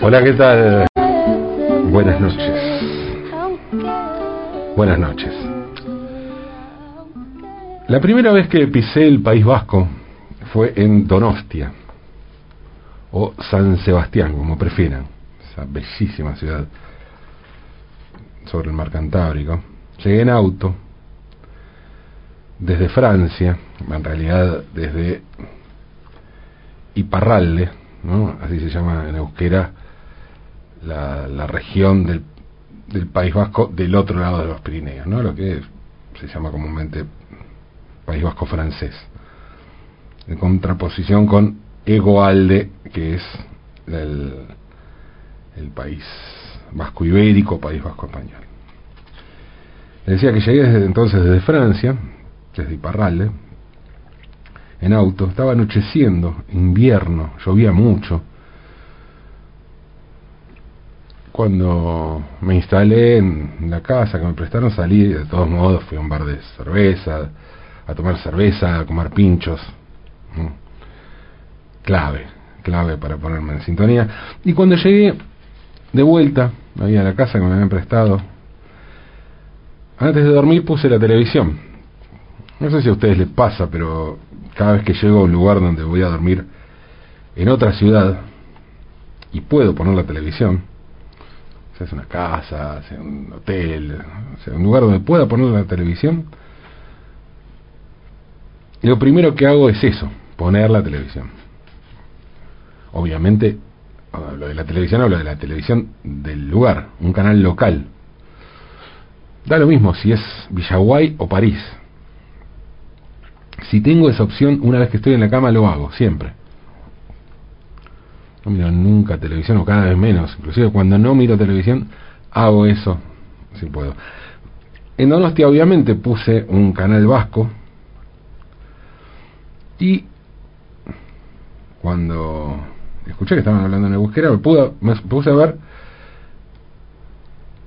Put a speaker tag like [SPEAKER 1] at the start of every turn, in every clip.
[SPEAKER 1] Hola, ¿qué tal? Buenas noches. Buenas noches. La primera vez que pisé el País Vasco fue en Donostia, o San Sebastián, como prefieran, esa bellísima ciudad sobre el mar Cantábrico. Llegué en auto desde Francia, en realidad desde Iparralde, ¿no? así se llama en euskera la, región del, del País Vasco del otro lado de los Pirineos, ¿no? lo que se llama comúnmente País Vasco francés, en contraposición con Egoalde, que es el, el país vasco ibérico, País Vasco español. Le decía que llegué desde entonces desde Francia, desde Iparralde, en auto, estaba anocheciendo, invierno, llovía mucho. Cuando me instalé en la casa que me prestaron, salí, de todos modos, fui a un bar de cerveza, a tomar cerveza, a comer pinchos. Clave, clave para ponerme en sintonía. Y cuando llegué de vuelta, ahí a la casa que me habían prestado, antes de dormir puse la televisión. No sé si a ustedes les pasa, pero cada vez que llego a un lugar donde voy a dormir en otra ciudad y puedo poner la televisión, sea es una casa, sea un hotel, sea un lugar donde pueda poner la televisión, lo primero que hago es eso, poner la televisión. Obviamente, hablo de la televisión, hablo de la televisión del lugar, un canal local. Da lo mismo si es Villaguay o París. Si tengo esa opción, una vez que estoy en la cama lo hago, siempre. No miro nunca televisión o cada vez menos. Inclusive cuando no miro televisión, hago eso, si puedo. En Donostia obviamente puse un canal vasco. Y cuando escuché que estaban hablando en euskera, me, pude, me puse a ver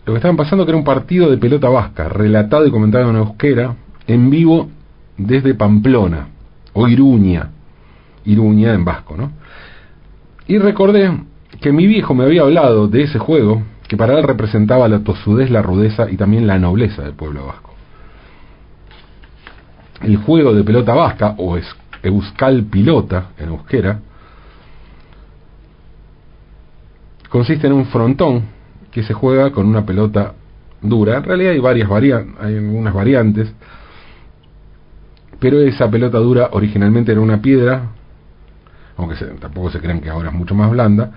[SPEAKER 1] lo que estaban pasando, que era un partido de pelota vasca, relatado y comentado en euskera, en vivo desde Pamplona, o Iruña, Iruña en vasco, ¿no? Y recordé que mi viejo me había hablado de ese juego, que para él representaba la tosudez, la rudeza y también la nobleza del pueblo vasco. El juego de pelota vasca, o euskal pilota en euskera, consiste en un frontón que se juega con una pelota dura. En realidad hay varias variantes, hay algunas variantes, pero esa pelota dura originalmente era una piedra, aunque tampoco se crean que ahora es mucho más blanda,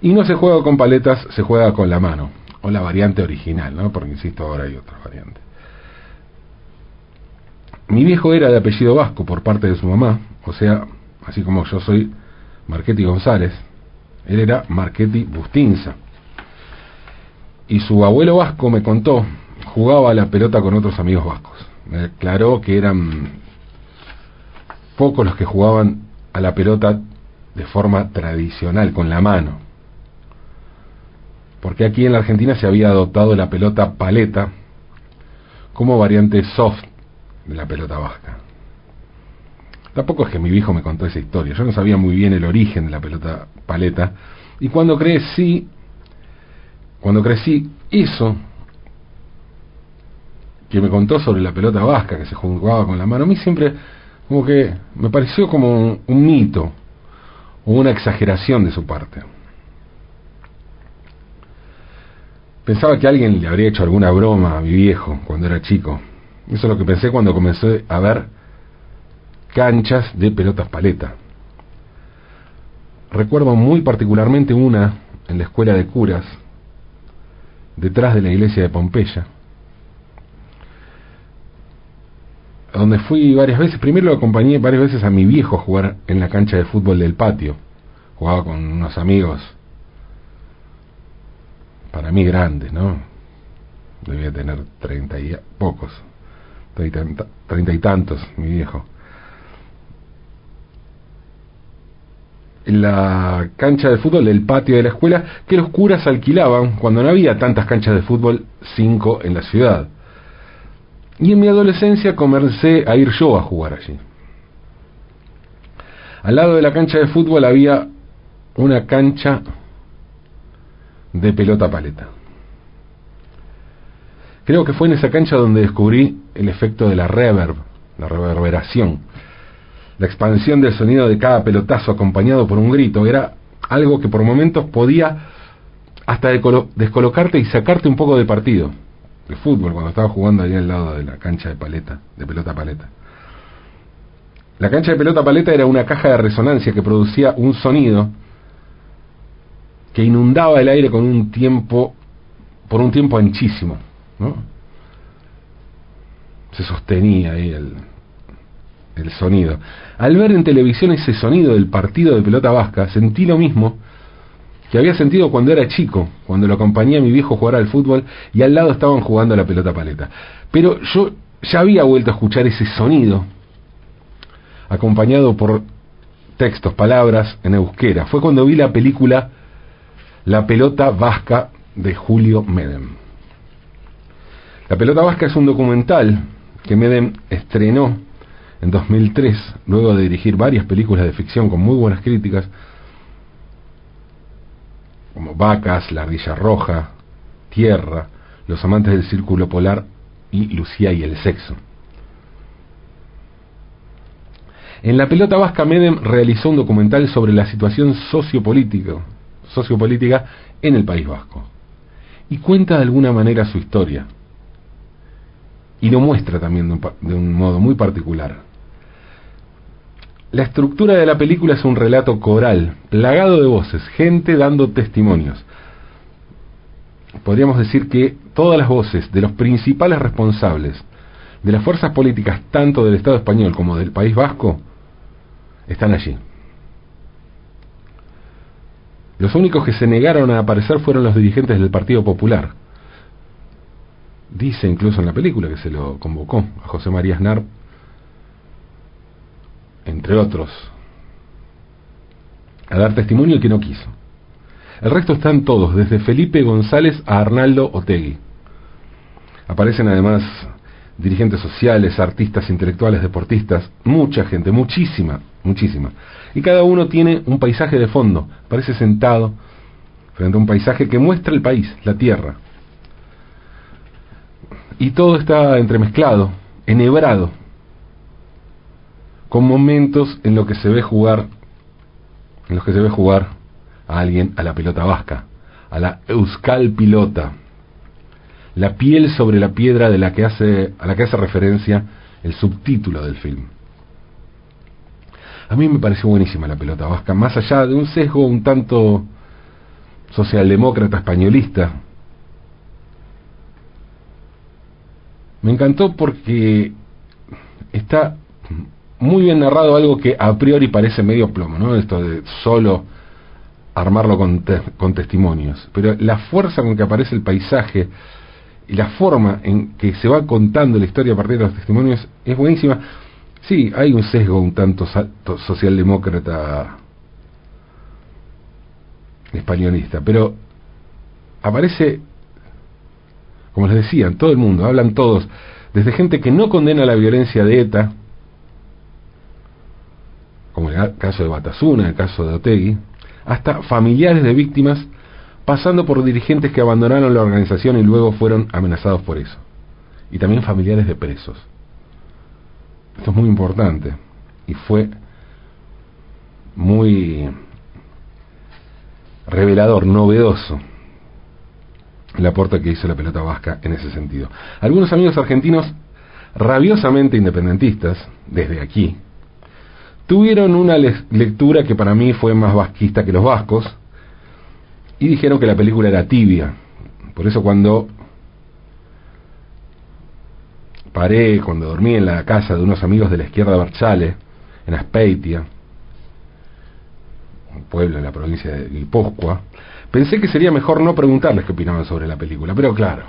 [SPEAKER 1] y no se juega con paletas, se juega con la mano, o la variante original, ¿no? porque insisto, ahora hay otras variantes. Mi viejo era de apellido vasco por parte de su mamá, o sea, así como yo soy Marchetti González, él era Marchetti Bustinza. Y su abuelo vasco me contó, jugaba la pelota con otros amigos vascos. Me aclaró que eran pocos los que jugaban a la pelota de forma tradicional, con la mano. Porque aquí en la Argentina se había adoptado la pelota paleta como variante soft de la pelota vasca. Tampoco es que mi viejo me contó esa historia, yo no sabía muy bien el origen de la pelota paleta, y cuando crecí, cuando crecí, eso que me contó sobre la pelota vasca que se jugaba con la mano, a mí siempre como que me pareció como un, mito o una exageración de su parte. Pensaba que alguien le habría hecho alguna broma a mi viejo cuando era chico. Eso es lo que pensé cuando comencé a ver canchas de pelotas paleta. Recuerdo muy particularmente una en la escuela de curas, detrás de la iglesia de Pompeya, donde fui varias veces. Primero lo acompañé varias veces a mi viejo a jugar en la cancha de fútbol del patio. Jugaba con unos amigos, para mí grandes, ¿no? Debía tener treinta y pocos, treinta y tantos, mi viejo. en la cancha de fútbol del patio de la escuela que los curas alquilaban cuando no había tantas canchas de fútbol, cinco en la ciudad. Y en mi adolescencia comencé a ir yo a jugar allí. Al lado de la cancha de fútbol había una cancha de pelota paleta. Creo que fue en esa cancha donde descubrí el efecto de la reverb, la reverberación. La expansión del sonido de cada pelotazo acompañado por un grito era algo que por momentos podía hasta descolocarte y sacarte un poco de partido de fútbol cuando estaba jugando ahí al lado de la cancha de paleta, de pelota paleta. La cancha de pelota paleta era una caja de resonancia que producía un sonido que inundaba el aire con un tiempo, por un tiempo anchísimo, ¿no? Se sostenía ahí el, el sonido. Al ver en televisión ese sonido del partido de pelota vasca, sentí lo mismo que había sentido cuando era chico, cuando lo acompañé a mi viejo jugar al fútbol y al lado estaban jugando la pelota paleta. Pero yo ya había vuelto a escuchar ese sonido acompañado por textos, palabras en euskera. Fue cuando vi la película La pelota vasca de Julio Medem. La pelota vasca es un documental que Medem estrenó en 2003, luego de dirigir varias películas de ficción con muy buenas críticas, como Vacas, La Ardilla Roja, Tierra, Los Amantes del Círculo Polar y Lucía y el Sexo. En la pelota vasca Medem realizó un documental sobre la situación sociopolítica, en el País Vasco y cuenta de alguna manera su historia y lo muestra también de un, de un modo muy particular. La estructura de la película es un relato coral, plagado de voces, gente dando testimonios. Podríamos decir que todas las voces de los principales responsables de las fuerzas políticas tanto del Estado español como del País Vasco están allí. Los únicos que se negaron a aparecer fueron los dirigentes del Partido Popular. Dice incluso en la película que se lo convocó a José María Aznar, entre otros, a dar testimonio y que no quiso. El resto están todos, desde Felipe González a Arnaldo Otegui. Aparecen además dirigentes sociales, artistas, intelectuales, deportistas, mucha gente, muchísima, muchísima. Y cada uno tiene un paisaje de fondo, parece sentado frente a un paisaje que muestra el país, la tierra. Y todo está entremezclado, enhebrado, con momentos en los que se ve jugar, en los que se ve jugar a alguien a la pelota vasca, a la Euskal Pilota la piel sobre la piedra de la que hace, a la que hace referencia el subtítulo del film. A mí me pareció buenísima la pelota vasca, más allá de un sesgo un tanto socialdemócrata españolista. Me encantó porque está muy bien narrado algo que a priori parece medio plomo, ¿no? Esto de solo armarlo con, con testimonios. Pero la fuerza con que aparece el paisaje, y la forma en que se va contando la historia a partir de los testimonios es buenísima. Sí, hay un sesgo un tanto socialdemócrata españolista, pero aparece, como les decía, todo el mundo, hablan todos, desde gente que no condena la violencia de ETA, como el caso de Batasuna, el caso de Otegui, hasta familiares de víctimas pasando por dirigentes que abandonaron la organización y luego fueron amenazados por eso. Y también familiares de presos. Esto es muy importante. Y fue muy revelador, novedoso el aporte que hizo la pelota vasca en ese sentido. Algunos amigos argentinos rabiosamente independentistas, desde aquí, tuvieron una lectura que para mí fue más vasquista que los vascos, y dijeron que la película era tibia. Por eso cuando paré, cuando dormí en la casa de unos amigos de la izquierda Barchale, en Aspeitia, un pueblo en la provincia de Guipúzcoa, pensé que sería mejor no preguntarles qué opinaban sobre la película, pero claro,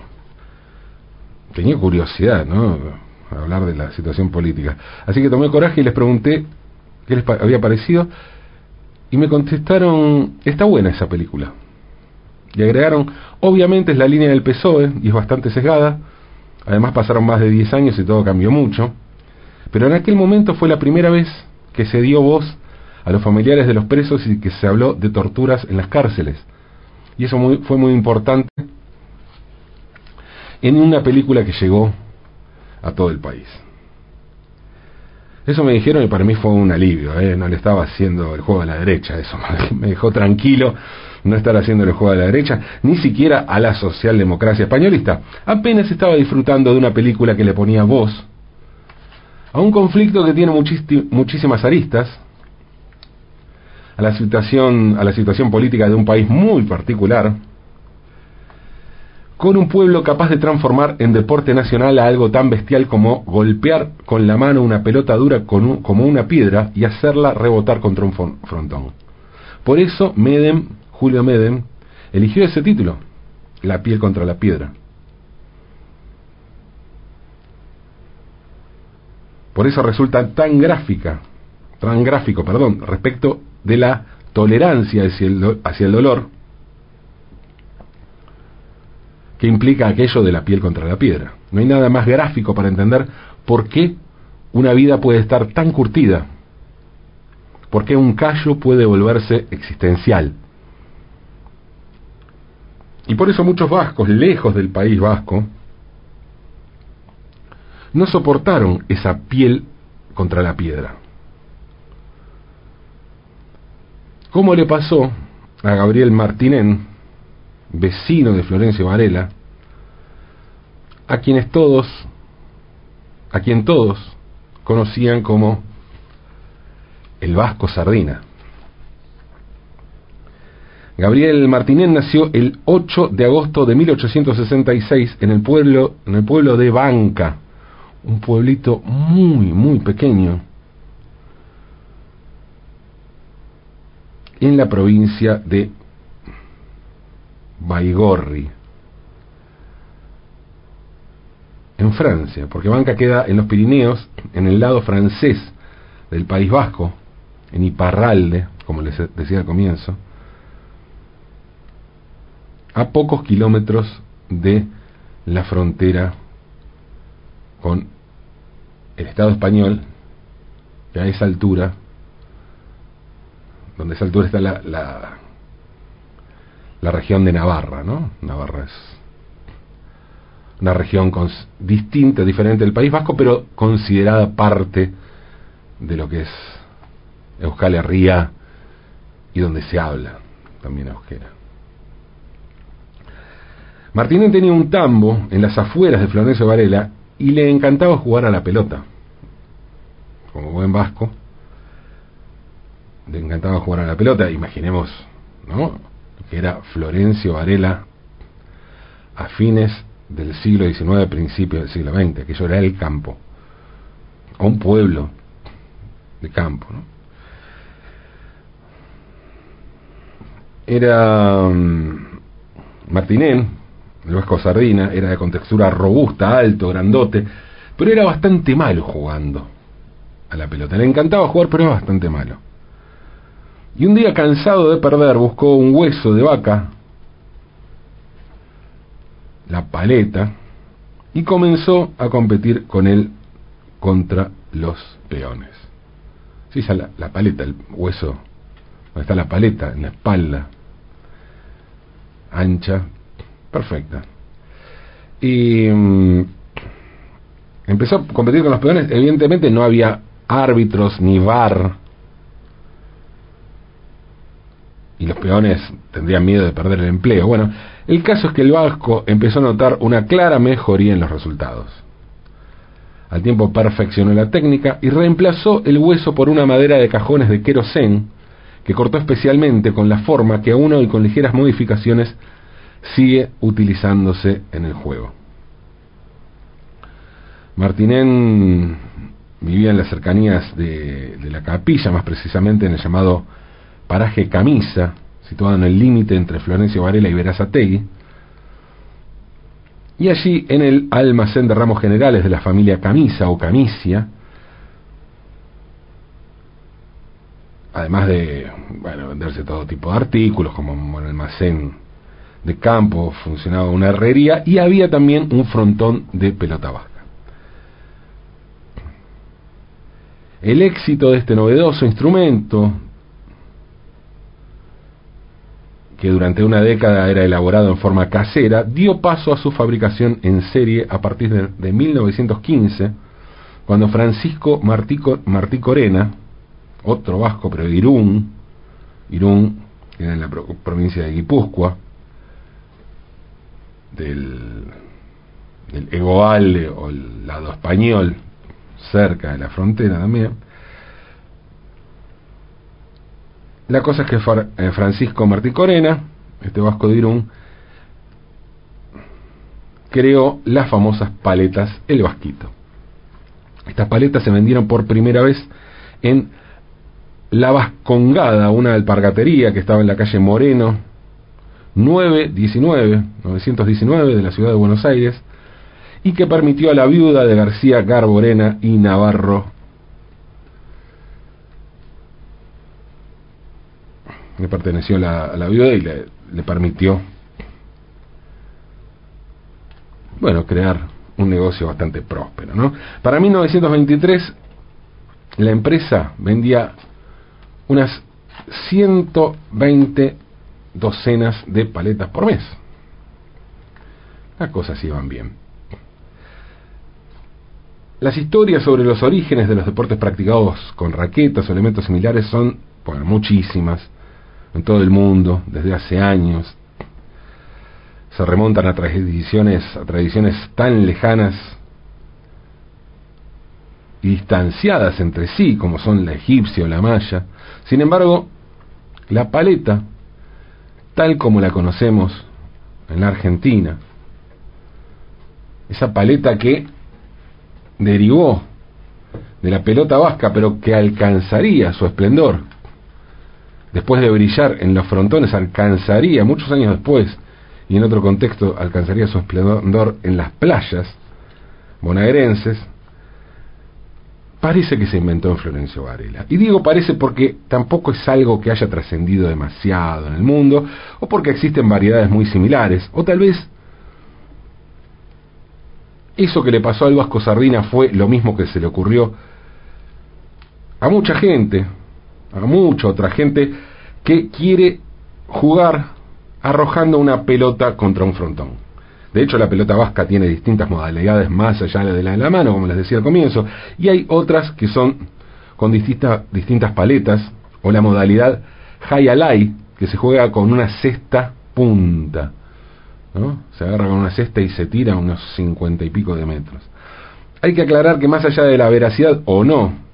[SPEAKER 1] tenía curiosidad, ¿no? hablar de la situación política. Así que tomé coraje y les pregunté qué les había parecido y me contestaron, está buena esa película. Y agregaron, obviamente es la línea del PSOE y es bastante sesgada, además pasaron más de 10 años y todo cambió mucho, pero en aquel momento fue la primera vez que se dio voz a los familiares de los presos y que se habló de torturas en las cárceles. Y eso fue muy importante en una película que llegó a todo el país. Eso me dijeron y para mí fue un alivio, ¿eh? no le estaba haciendo el juego a la derecha, eso me dejó tranquilo no estar haciendo el juego a la derecha, ni siquiera a la socialdemocracia españolista. Apenas estaba disfrutando de una película que le ponía voz a un conflicto que tiene muchísimas aristas, a la situación, a la situación política de un país muy particular, con un pueblo capaz de transformar en deporte nacional a algo tan bestial como golpear con la mano una pelota dura como una piedra y hacerla rebotar contra un frontón. Por eso Medem, Julio Medem, eligió ese título, La piel contra la piedra. Por eso resulta tan gráfica, tan gráfico, perdón, respecto de la tolerancia hacia el dolor que implica aquello de la piel contra la piedra. No hay nada más gráfico para entender por qué una vida puede estar tan curtida, por qué un callo puede volverse existencial. Y por eso muchos vascos, lejos del país vasco, no soportaron esa piel contra la piedra. ¿Cómo le pasó a Gabriel Martinén, vecino de Florencio Varela, a quienes todos, a quien todos conocían como el Vasco Sardina. Gabriel Martínez nació el 8 de agosto de 1866 en el pueblo, en el pueblo de Banca, un pueblito muy, muy pequeño, en la provincia de Baigorri, en Francia, porque Banca queda en los Pirineos, en el lado francés del País Vasco, en Iparralde, como les decía al comienzo, a pocos kilómetros de la frontera con el Estado español, que a esa altura, donde esa altura está la, la la región de Navarra, ¿no? Navarra es una región distinta, diferente del País Vasco, pero considerada parte de lo que es Euskal Herria y donde se habla también euskera. Martínez tenía un tambo en las afueras de Florencio Varela y le encantaba jugar a la pelota. Como buen vasco, le encantaba jugar a la pelota, imaginemos, ¿no? Era Florencio Varela a fines del siglo XIX, principios del siglo XX, aquello era el campo, un pueblo de campo. ¿no? Era um, Martinén, el vasco Sardina, era de contextura robusta, alto, grandote, pero era bastante malo jugando a la pelota. Le encantaba jugar, pero era bastante malo. Y un día cansado de perder buscó un hueso de vaca, la paleta, y comenzó a competir con él contra los peones. Sí, la, la paleta, el hueso, donde está la paleta, en la espalda, ancha, perfecta. Y mm, empezó a competir con los peones, evidentemente no había árbitros ni bar y los peones tendrían miedo de perder el empleo. Bueno, el caso es que el Vasco empezó a notar una clara mejoría en los resultados. Al tiempo perfeccionó la técnica y reemplazó el hueso por una madera de cajones de querosén que cortó especialmente con la forma que aún hoy con ligeras modificaciones sigue utilizándose en el juego. Martinén vivía en las cercanías de, de la capilla, más precisamente en el llamado paraje Camisa, situado en el límite entre Florencio Varela y Verazategui, y allí en el almacén de ramos generales de la familia Camisa o Camicia, además de venderse todo tipo de artículos, como un almacén de campo, funcionaba una herrería y había también un frontón de pelota vasca. El éxito de este novedoso instrumento, que durante una década era elaborado en forma casera, dio paso a su fabricación en serie a partir de, 1915, cuando Francisco Martí, Corena, otro vasco, pero de Irún, Irún, que era en la provincia de Guipúzcoa, del, del o el lado español, cerca de la frontera también. La cosa es que eh, Francisco Martí Corena, este vasco de Irún, creó las famosas paletas El Vasquito. Estas paletas se vendieron por primera vez en La Vascongada, una alpargatería que estaba en la calle Moreno, 919, 919 de la ciudad de Buenos Aires, y que permitió a la viuda de García Garborena y Navarro le perteneció la, a la viuda y le, le permitió bueno crear un negocio bastante próspero ¿no? para 1923 la empresa vendía unas 120 docenas de paletas por mes. Las cosas iban bien. Las historias sobre los orígenes de los deportes practicados con raquetas o elementos similares son bueno, muchísimas en todo el mundo desde hace años. Se remontan a tradiciones, a tradiciones tan lejanas y distanciadas entre sí como son la egipcia o la maya. Sin embargo, la paleta tal como la conocemos en la Argentina. Esa paleta que derivó de la pelota vasca, pero que alcanzaría su esplendor. Después de brillar en los frontones, alcanzaría, muchos años después, y en otro contexto, alcanzaría su esplendor en las playas bonaerenses, parece que se inventó en Florencio Varela. Y digo parece porque tampoco es algo que haya trascendido demasiado en el mundo, o porque existen variedades muy similares, o tal vez eso que le pasó al Vasco Sardina fue lo mismo que se le ocurrió a mucha gente, a mucha otra gente, que quiere jugar arrojando una pelota contra un frontón. De hecho, la pelota vasca tiene distintas modalidades más allá de la de la mano, como les decía al comienzo, y hay otras que son con distintas, paletas, o la modalidad high que se juega con una cesta punta. ¿no? Se agarra con una cesta y se tira unos cincuenta y pico de metros. Hay que aclarar que más allá de la veracidad o no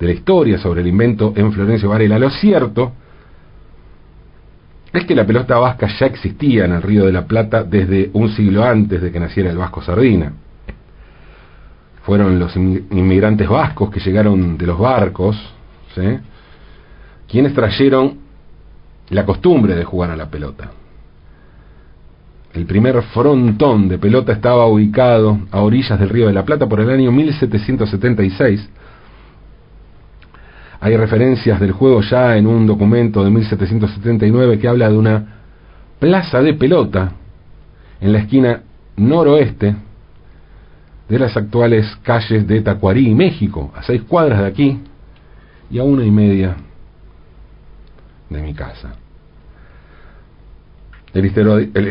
[SPEAKER 1] de la historia sobre el invento en Florencio Varela, lo cierto es que la pelota vasca ya existía en el Río de la Plata desde un siglo antes de que naciera el Vasco Sardina. Fueron los inmigrantes vascos que llegaron de los barcos, quienes trajeron la costumbre de jugar a la pelota. El primer frontón de pelota estaba ubicado a orillas del Río de la Plata por el año 1776 hay referencias del juego ya en un documento de 1779 que habla de una plaza de pelota en la esquina noroeste de las actuales calles de Tacuarí, México, a seis cuadras de aquí y a una y media de mi casa. El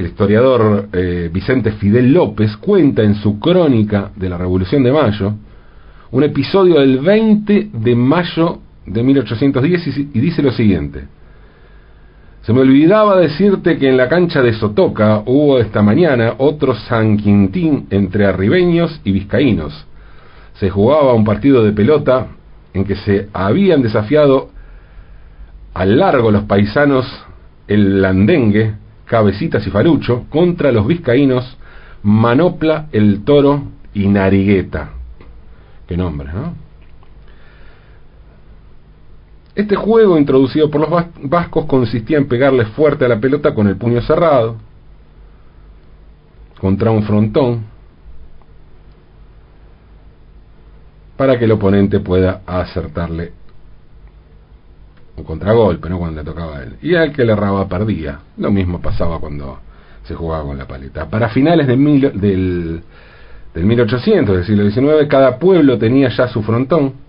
[SPEAKER 1] historiador eh, Vicente Fidel López cuenta en su crónica de la Revolución de Mayo un episodio del 20 de mayo de 1810 y dice lo siguiente. Se me olvidaba decirte que en la cancha de Sotoca hubo esta mañana otro San Quintín entre arribeños y vizcaínos. Se jugaba un partido de pelota en que se habían desafiado al largo los paisanos el Landengue, Cabecitas y Farucho contra los vizcaínos Manopla, el Toro y Narigueta. Qué nombre, ¿no? Este juego introducido por los vascos consistía en pegarle fuerte a la pelota con el puño cerrado contra un frontón para que el oponente pueda acertarle un contragolpe, ¿no? Cuando le tocaba a él. Y al que le erraba perdía. Lo mismo pasaba cuando se jugaba con la paleta. Para finales de mil, del, del 1800, del siglo XIX, cada pueblo tenía ya su frontón,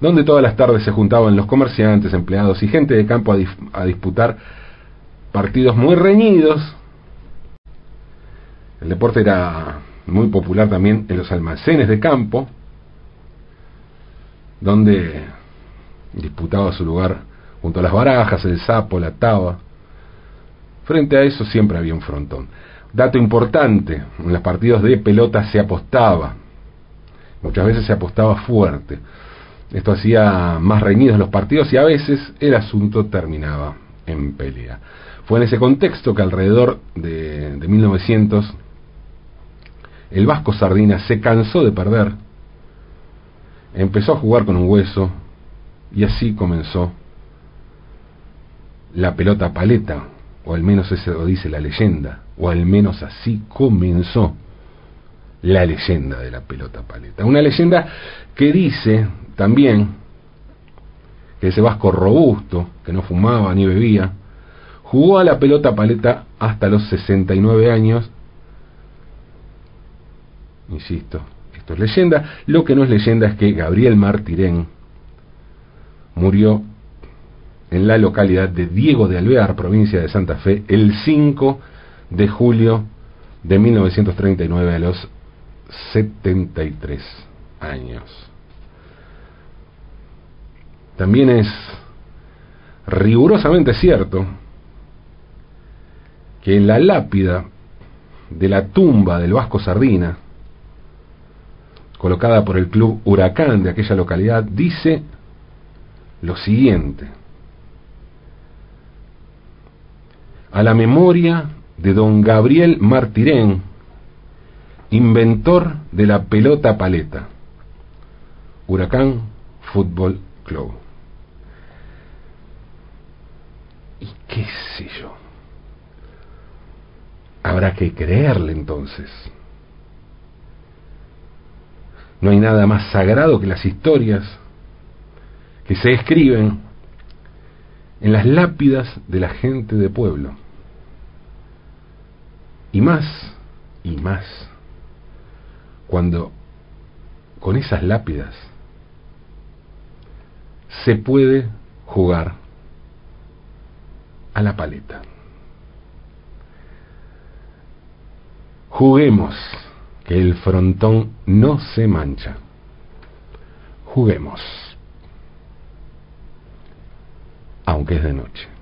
[SPEAKER 1] donde todas las tardes se juntaban los comerciantes, empleados y gente de campo a, disputar partidos muy reñidos. El deporte era muy popular también en los almacenes de campo, donde disputaba su lugar junto a las barajas, el sapo, la taba. Frente a eso siempre había un frontón. Dato importante, en los partidos de pelota se apostaba. Muchas veces se apostaba fuerte. Esto hacía más reñidos los partidos y a veces el asunto terminaba en pelea. Fue en ese contexto que alrededor de, de 1900 el Vasco Sardina se cansó de perder, empezó a jugar con un hueso y así comenzó la pelota paleta, o al menos eso lo dice la leyenda, o al menos así comenzó la leyenda de la pelota paleta. Una leyenda que dice también que ese vasco robusto, que no fumaba ni bebía, jugó a la pelota paleta hasta los 69 años. Insisto, esto es leyenda. Lo que no es leyenda es que Gabriel Martirén murió en la localidad de Diego de Alvear, provincia de Santa Fe, el 5 de julio de 1939 a los 73 años. También es rigurosamente cierto que en la lápida de la tumba del Vasco Sardina, colocada por el club Huracán de aquella localidad, dice lo siguiente. A la memoria de don Gabriel Martirén, inventor de la pelota paleta, Huracán Fútbol Club. ¿Y qué sé yo? Habrá que creerle entonces. No hay nada más sagrado que las historias que se escriben en las lápidas de la gente de pueblo. Y más, y más, cuando con esas lápidas se puede jugar a la paleta. Juguemos, que el frontón no se mancha. Juguemos, aunque es de noche.